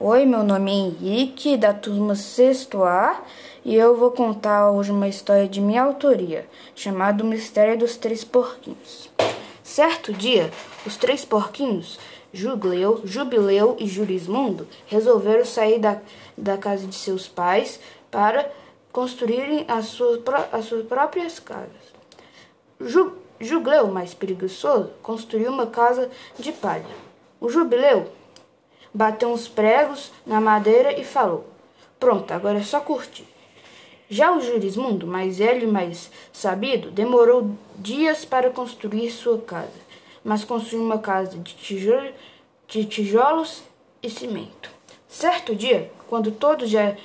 Oi, meu nome é Henrique, da turma sexto A, e eu vou contar hoje uma história de minha autoria, chamada O Mistério dos Três Porquinhos. Certo dia, os três porquinhos, Jubileu, Jubileu e Jurismundo, resolveram sair da, da casa de seus pais para construírem as suas, as suas próprias casas. Ju, Jubileu, mais preguiçoso, construiu uma casa de palha. O Jubileu bateu uns pregos na madeira e falou: Pronto, agora é só curtir. Já o Jurismundo, mais velho e mais sabido, demorou dias para construir sua casa, mas construiu uma casa de, tijolo, de tijolos e cimento. Certo dia, quando todos já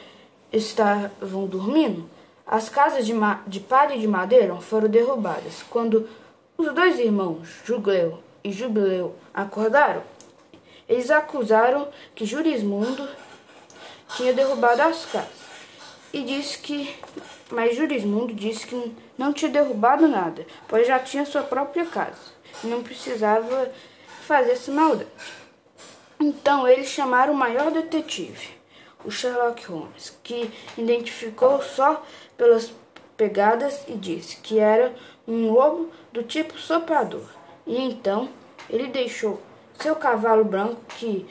estavam dormindo, as casas de, de palha e de madeira foram derrubadas. Quando os dois irmãos, Jugleu e Jubileu, acordaram, eles acusaram que Jurismundo tinha derrubado as casas e disse que, mas Jurismundo disse que não tinha derrubado nada, pois já tinha sua própria casa e não precisava fazer essa maldade. Então eles chamaram o maior detetive, o Sherlock Holmes, que identificou só pelas pegadas e disse que era um lobo do tipo soprador. E então ele deixou seu cavalo branco que,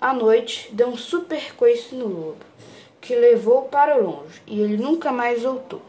à noite, deu um super coice no lobo, que levou para longe, e ele nunca mais voltou.